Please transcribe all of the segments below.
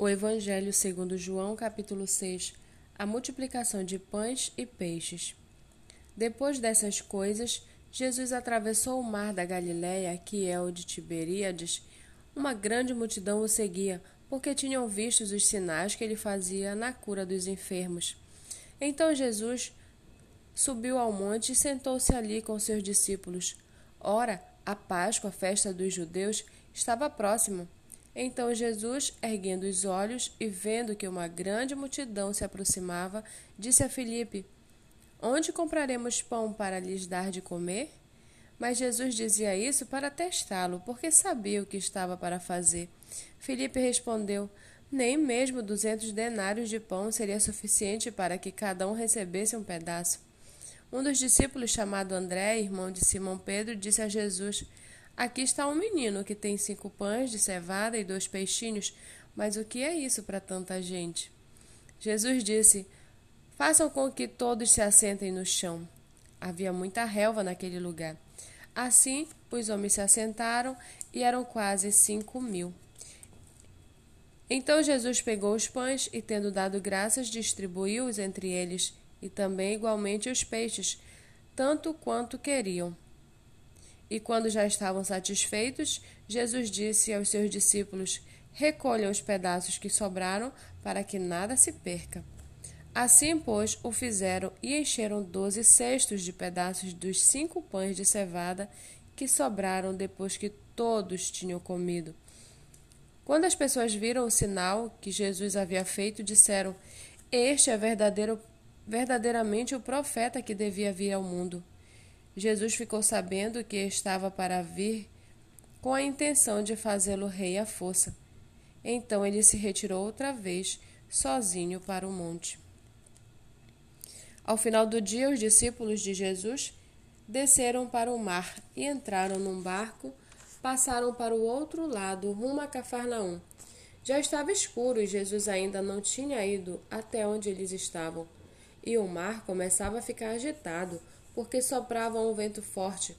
O Evangelho segundo João, capítulo 6, a multiplicação de pães e peixes. Depois dessas coisas, Jesus atravessou o mar da Galiléia, que é o de Tiberíades. Uma grande multidão o seguia, porque tinham visto os sinais que ele fazia na cura dos enfermos. Então Jesus subiu ao monte e sentou-se ali com seus discípulos. Ora, a Páscoa, a festa dos judeus, estava próxima. Então Jesus, erguendo os olhos e vendo que uma grande multidão se aproximava, disse a Filipe: Onde compraremos pão para lhes dar de comer? Mas Jesus dizia isso para testá-lo, porque sabia o que estava para fazer. Filipe respondeu: Nem mesmo duzentos denários de pão seria suficiente para que cada um recebesse um pedaço. Um dos discípulos, chamado André, irmão de Simão Pedro, disse a Jesus: Aqui está um menino que tem cinco pães de cevada e dois peixinhos, mas o que é isso para tanta gente? Jesus disse: Façam com que todos se assentem no chão. Havia muita relva naquele lugar. Assim, os homens se assentaram e eram quase cinco mil. Então Jesus pegou os pães e, tendo dado graças, distribuiu-os entre eles, e também igualmente os peixes, tanto quanto queriam. E quando já estavam satisfeitos, Jesus disse aos seus discípulos: Recolham os pedaços que sobraram, para que nada se perca. Assim, pois, o fizeram e encheram doze cestos de pedaços dos cinco pães de cevada que sobraram depois que todos tinham comido. Quando as pessoas viram o sinal que Jesus havia feito, disseram: Este é verdadeiro, verdadeiramente o profeta que devia vir ao mundo. Jesus ficou sabendo que estava para vir com a intenção de fazê-lo rei à força. Então ele se retirou outra vez, sozinho para o monte. Ao final do dia, os discípulos de Jesus desceram para o mar e entraram num barco, passaram para o outro lado, rumo a Cafarnaum. Já estava escuro e Jesus ainda não tinha ido até onde eles estavam. E o mar começava a ficar agitado porque soprava um vento forte.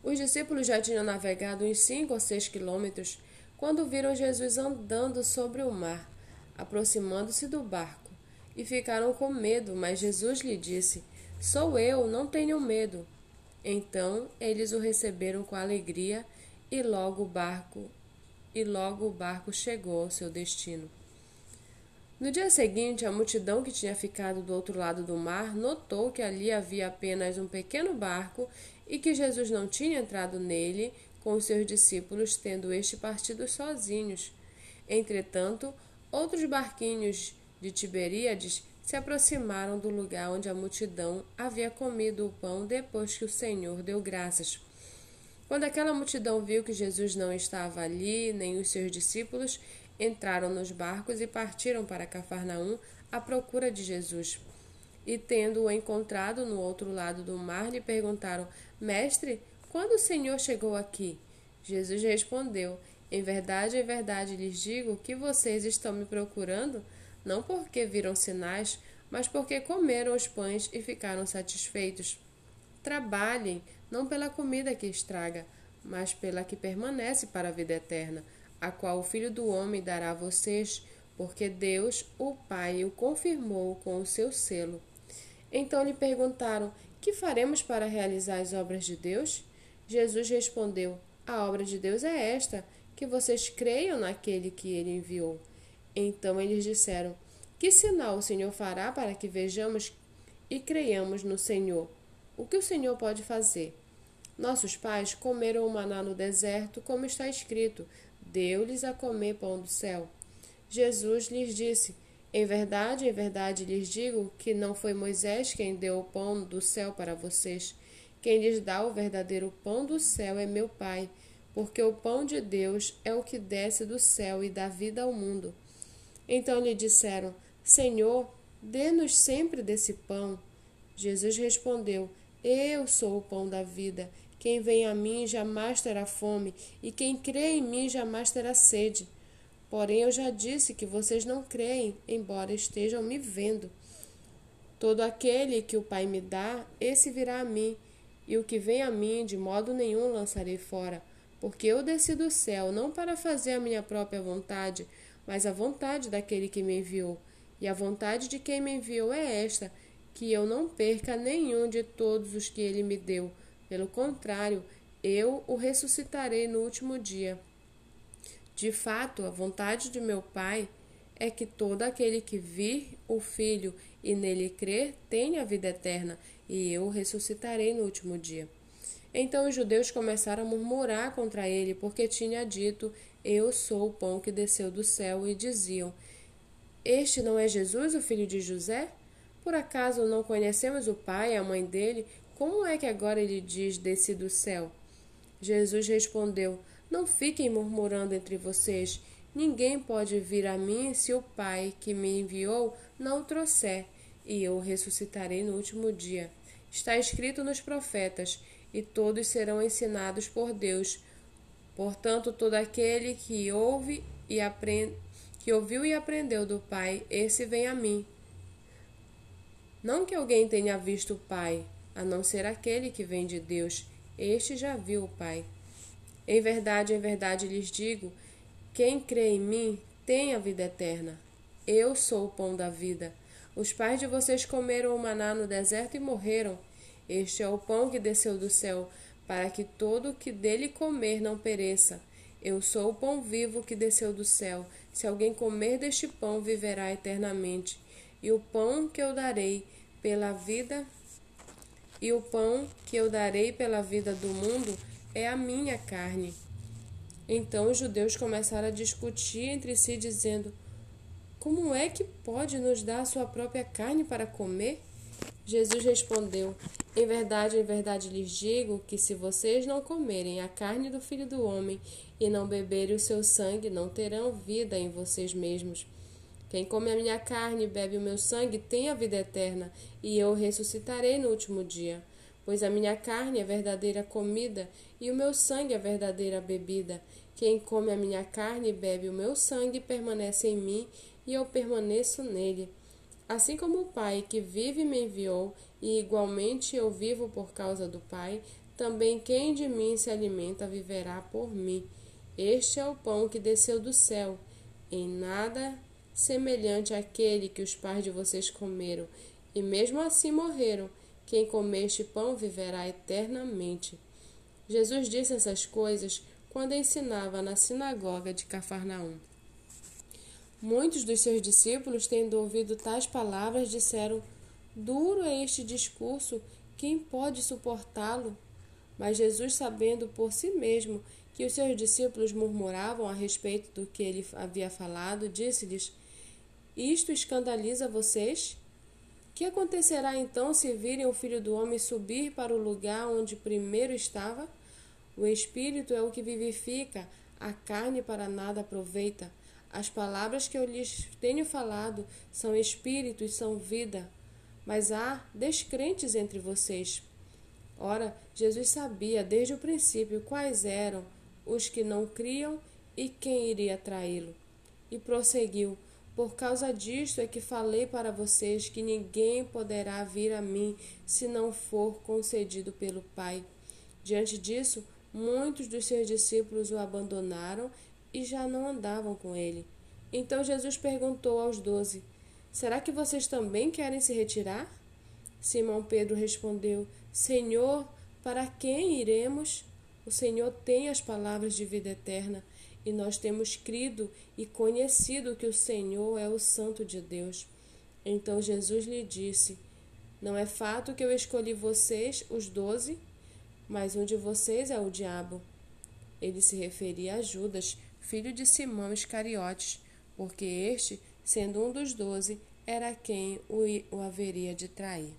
Os discípulos já tinham navegado uns cinco ou seis quilômetros quando viram Jesus andando sobre o mar, aproximando-se do barco, e ficaram com medo, mas Jesus lhe disse: Sou eu, não tenham medo. Então eles o receberam com alegria e logo o barco e logo o barco chegou ao seu destino. No dia seguinte, a multidão que tinha ficado do outro lado do mar notou que ali havia apenas um pequeno barco e que Jesus não tinha entrado nele com os seus discípulos, tendo este partido sozinhos. Entretanto, outros barquinhos de Tiberíades se aproximaram do lugar onde a multidão havia comido o pão depois que o Senhor deu graças. Quando aquela multidão viu que Jesus não estava ali, nem os seus discípulos, entraram nos barcos e partiram para Cafarnaum à procura de Jesus. E tendo-o encontrado no outro lado do mar, lhe perguntaram: Mestre, quando o Senhor chegou aqui? Jesus respondeu: Em verdade, em verdade lhes digo que vocês estão me procurando, não porque viram sinais, mas porque comeram os pães e ficaram satisfeitos. Trabalhem, não pela comida que estraga, mas pela que permanece para a vida eterna a qual o Filho do Homem dará a vocês, porque Deus, o Pai, o confirmou com o seu selo. Então lhe perguntaram: Que faremos para realizar as obras de Deus? Jesus respondeu: A obra de Deus é esta, que vocês creiam naquele que ele enviou. Então eles disseram: Que sinal o Senhor fará para que vejamos e creiamos no Senhor? O que o Senhor pode fazer? Nossos pais comeram o maná no deserto, como está escrito: deu-lhes a comer pão do céu. Jesus lhes disse: Em verdade, em verdade lhes digo que não foi Moisés quem deu o pão do céu para vocês. Quem lhes dá o verdadeiro pão do céu é meu Pai, porque o pão de Deus é o que desce do céu e dá vida ao mundo. Então lhe disseram: Senhor, dê-nos sempre desse pão. Jesus respondeu: Eu sou o pão da vida. Quem vem a mim jamais terá fome, e quem crê em mim jamais terá sede. Porém, eu já disse que vocês não creem, embora estejam me vendo. Todo aquele que o Pai me dá, esse virá a mim, e o que vem a mim, de modo nenhum lançarei fora, porque eu desci do céu não para fazer a minha própria vontade, mas a vontade daquele que me enviou. E a vontade de quem me enviou é esta: que eu não perca nenhum de todos os que ele me deu. Pelo contrário, eu o ressuscitarei no último dia. De fato, a vontade de meu Pai é que todo aquele que vir o Filho e nele crer tenha vida eterna, e eu o ressuscitarei no último dia. Então os judeus começaram a murmurar contra ele, porque tinha dito: Eu sou o pão que desceu do céu, e diziam: Este não é Jesus, o filho de José? Por acaso não conhecemos o pai e a mãe dele? Como é que agora ele diz: Desci do céu? Jesus respondeu: Não fiquem murmurando entre vocês. Ninguém pode vir a mim se o Pai que me enviou não o trouxer, e eu ressuscitarei no último dia. Está escrito nos profetas: e todos serão ensinados por Deus. Portanto, todo aquele que ouve e aprende, que ouviu e aprendeu do Pai, esse vem a mim. Não que alguém tenha visto o Pai, a não ser aquele que vem de Deus este já viu o Pai. Em verdade, em verdade lhes digo: quem crê em mim tem a vida eterna. Eu sou o pão da vida. Os pais de vocês comeram o maná no deserto e morreram. Este é o pão que desceu do céu, para que todo o que dele comer não pereça. Eu sou o pão vivo que desceu do céu. Se alguém comer deste pão, viverá eternamente. E o pão que eu darei pela vida e o pão que eu darei pela vida do mundo é a minha carne. Então os judeus começaram a discutir entre si, dizendo: Como é que pode nos dar a sua própria carne para comer? Jesus respondeu: Em verdade, em verdade lhes digo que se vocês não comerem a carne do filho do homem e não beberem o seu sangue, não terão vida em vocês mesmos. Quem come a minha carne e bebe o meu sangue tem a vida eterna, e eu ressuscitarei no último dia. Pois a minha carne é verdadeira comida, e o meu sangue é verdadeira bebida. Quem come a minha carne e bebe o meu sangue permanece em mim, e eu permaneço nele. Assim como o Pai que vive me enviou, e igualmente eu vivo por causa do Pai, também quem de mim se alimenta viverá por mim. Este é o pão que desceu do céu. Em nada semelhante àquele que os pais de vocês comeram, e mesmo assim morreram. Quem comer este pão viverá eternamente. Jesus disse essas coisas quando ensinava na sinagoga de Cafarnaum. Muitos dos seus discípulos, tendo ouvido tais palavras, disseram: Duro é este discurso, quem pode suportá-lo? Mas Jesus, sabendo por si mesmo que os seus discípulos murmuravam a respeito do que ele havia falado, disse-lhes: isto escandaliza vocês? Que acontecerá então se virem o filho do homem subir para o lugar onde primeiro estava? O espírito é o que vivifica, a carne para nada aproveita. As palavras que eu lhes tenho falado são espírito e são vida. Mas há descrentes entre vocês. Ora, Jesus sabia desde o princípio quais eram os que não criam e quem iria traí-lo. E prosseguiu: por causa disto é que falei para vocês que ninguém poderá vir a mim se não for concedido pelo Pai. Diante disso, muitos dos seus discípulos o abandonaram e já não andavam com ele. Então Jesus perguntou aos doze: Será que vocês também querem se retirar? Simão Pedro respondeu: Senhor, para quem iremos? O Senhor tem as palavras de vida eterna e nós temos crido e conhecido que o Senhor é o Santo de Deus. Então Jesus lhe disse: Não é fato que eu escolhi vocês, os doze, mas um de vocês é o diabo. Ele se referia a Judas, filho de Simão Iscariotes, porque este, sendo um dos doze, era quem o, haveria de trair.